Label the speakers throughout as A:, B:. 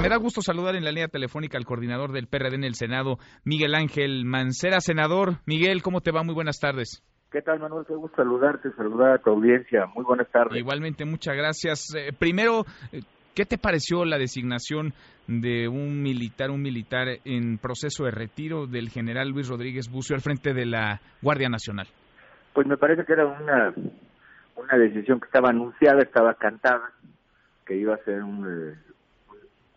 A: Me da gusto saludar en la línea telefónica al coordinador del PRD en el Senado, Miguel Ángel Mancera. Senador, Miguel, ¿cómo te va? Muy buenas tardes.
B: ¿Qué tal, Manuel? Qué gusto saludarte, saludar a tu audiencia. Muy buenas tardes.
A: Igualmente, muchas gracias. Eh, primero, eh, ¿qué te pareció la designación de un militar, un militar en proceso de retiro del general Luis Rodríguez Bucio al frente de la Guardia Nacional?
B: Pues me parece que era una, una decisión que estaba anunciada, estaba cantada, que iba a ser un, eh, un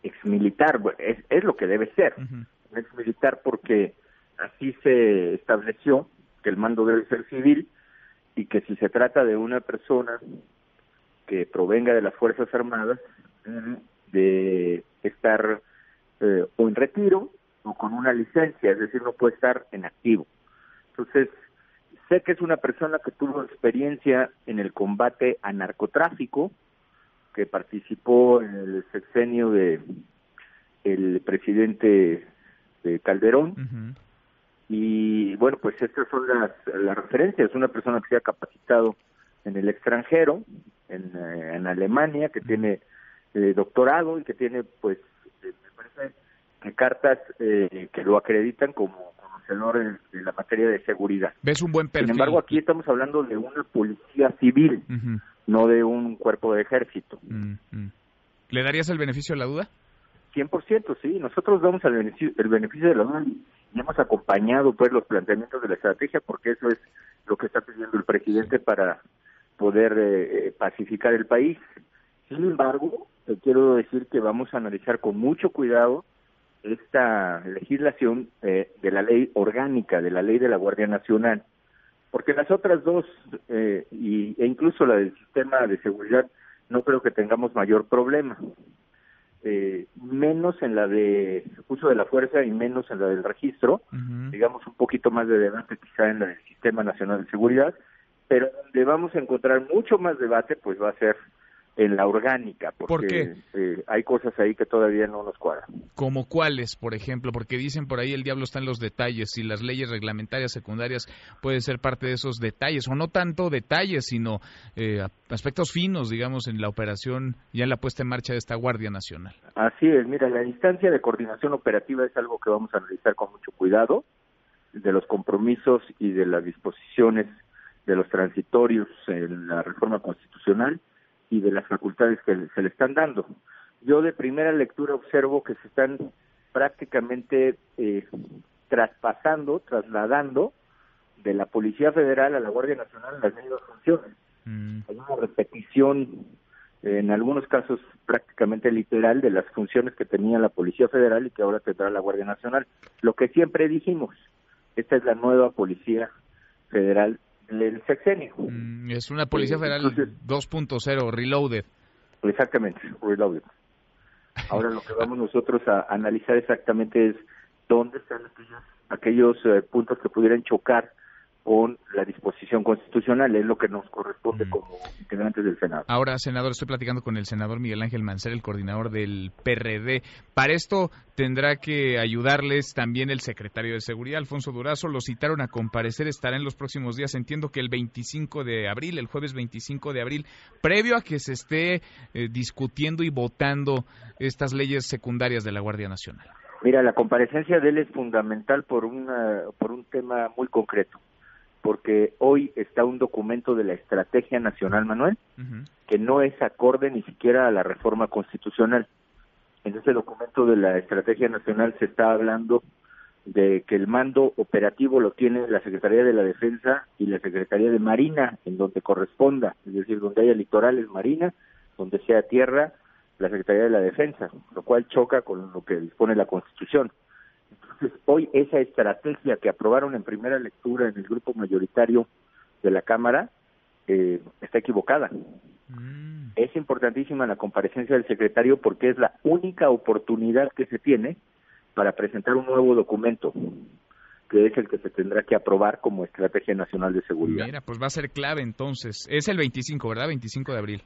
B: exmilitar. Es, es lo que debe ser, un exmilitar porque así se estableció que el mando debe ser civil y que si se trata de una persona que provenga de las Fuerzas Armadas, debe de estar eh, o en retiro o con una licencia, es decir, no puede estar en activo. Entonces, sé que es una persona que tuvo experiencia en el combate a narcotráfico, que participó en el sexenio de el presidente de Calderón, y bueno, pues estas son las, las referencias. Una persona que se ha capacitado en el extranjero, en, eh, en Alemania, que tiene eh, doctorado y que tiene, pues, eh, me parece que cartas eh, que lo acreditan como en, en la materia de seguridad.
A: ¿Ves un buen perfil?
B: Sin embargo, aquí estamos hablando de una policía civil, no de un cuerpo de ejército.
A: Mm. ¿Le darías el beneficio de la duda?
B: 100%, sí. Nosotros damos el beneficio, el beneficio de la duda y y hemos acompañado pues los planteamientos de la estrategia porque eso es lo que está pidiendo el presidente para poder eh, eh, pacificar el país. Sin embargo, te quiero decir que vamos a analizar con mucho cuidado esta legislación eh, de la ley orgánica, de la ley de la Guardia Nacional, porque las otras dos, eh, y, e incluso la del sistema de seguridad, no creo que tengamos mayor problema. Eh, menos en la de uso de la fuerza y menos en la del registro, digamos un poquito más de debate quizá en la del Sistema Nacional de Seguridad, pero donde vamos a encontrar mucho más debate pues va a ser en la orgánica, porque
A: ¿Por qué?
B: eh, hay cosas ahí que todavía no nos cuadran.
A: ¿Como cuáles, por ejemplo? Porque dicen por ahí el diablo está en los detalles y las leyes reglamentarias secundarias pueden ser parte de esos detalles, o no tanto detalles, sino eh, aspectos finos, digamos, en la operación ya en la puesta en marcha de esta Guardia Nacional.
B: Así es, mira, la instancia de coordinación operativa es algo que vamos a analizar con mucho cuidado, de los compromisos y de las disposiciones de los transitorios en la reforma constitucional y de las facultades que se le están dando. Yo de primera lectura observo que se están prácticamente eh, traspasando, trasladando de la Policía Federal a la Guardia Nacional las mismas funciones
A: Mm.
B: hay una repetición, en algunos casos prácticamente literal, de las funciones que tenía la Policía Federal y que ahora tendrá la Guardia Nacional. Lo que siempre dijimos, esta es la nueva Policía Federal del sexenio.
A: Mm, es una Policía
B: Sí,
A: Federal
B: entonces-
A: 2.0, reloaded.
B: Exactamente, reloaded. Ahora lo que vamos nosotros a analizar exactamente es dónde están aquellos, aquellos eh, puntos que pudieran chocar con la disposición constitucional, es lo que nos corresponde
A: Mm.
B: como integrantes del Senado.
A: Ahora, senador, estoy platicando con el senador Miguel Ángel Mancera, el coordinador del PRD. Para esto tendrá que ayudarles también el secretario de Seguridad, Alfonso Durazo. Lo citaron a comparecer, estará en los próximos días. Entiendo que el 25 de abril, el jueves 25 de abril, previo a que se esté eh, discutiendo y votando estas leyes secundarias de la Guardia Nacional.
B: Mira, la comparecencia de él es fundamental por una por un tema muy concreto, porque hoy está un documento de la Estrategia Nacional, Manuel, que no es acorde ni siquiera a la reforma constitucional. En ese documento de la Estrategia Nacional se está hablando de que el mando operativo lo tiene la Secretaría de la Defensa y la Secretaría de Marina, en donde corresponda, es decir, donde haya litorales Marina, donde sea tierra, la Secretaría de la Defensa, lo cual choca con lo que dispone la Constitución. Entonces, hoy esa estrategia que aprobaron en primera lectura en el grupo mayoritario de la Cámara eh, está equivocada.
A: Mm.
B: Es importantísima la comparecencia del secretario porque es la única oportunidad que se tiene para presentar un nuevo documento, que es el que se tendrá que aprobar como Estrategia Nacional de Seguridad.
A: Mira, pues va a ser clave entonces. Es el 25, ¿verdad? 25 de abril.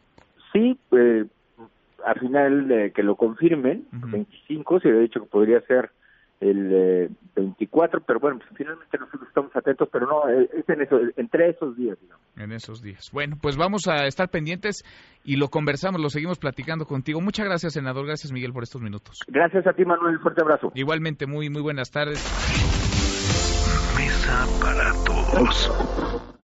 B: Sí, eh, a final de que lo confirmen,
A: Ujú.
B: 25, se había dicho que podría ser el 24, eh, pero bueno, pues, finalmente nosotros estamos atentos, pero no, eh, es en eso, entre esos días, digamos.
A: En esos días. Bueno, pues vamos a estar pendientes y lo conversamos, lo seguimos platicando contigo. Muchas gracias, senador. Gracias, Miguel, por estos minutos.
B: Gracias a ti, Manuel. Fuerte abrazo.
A: Igualmente, muy, muy buenas tardes.
C: Mesa para todos.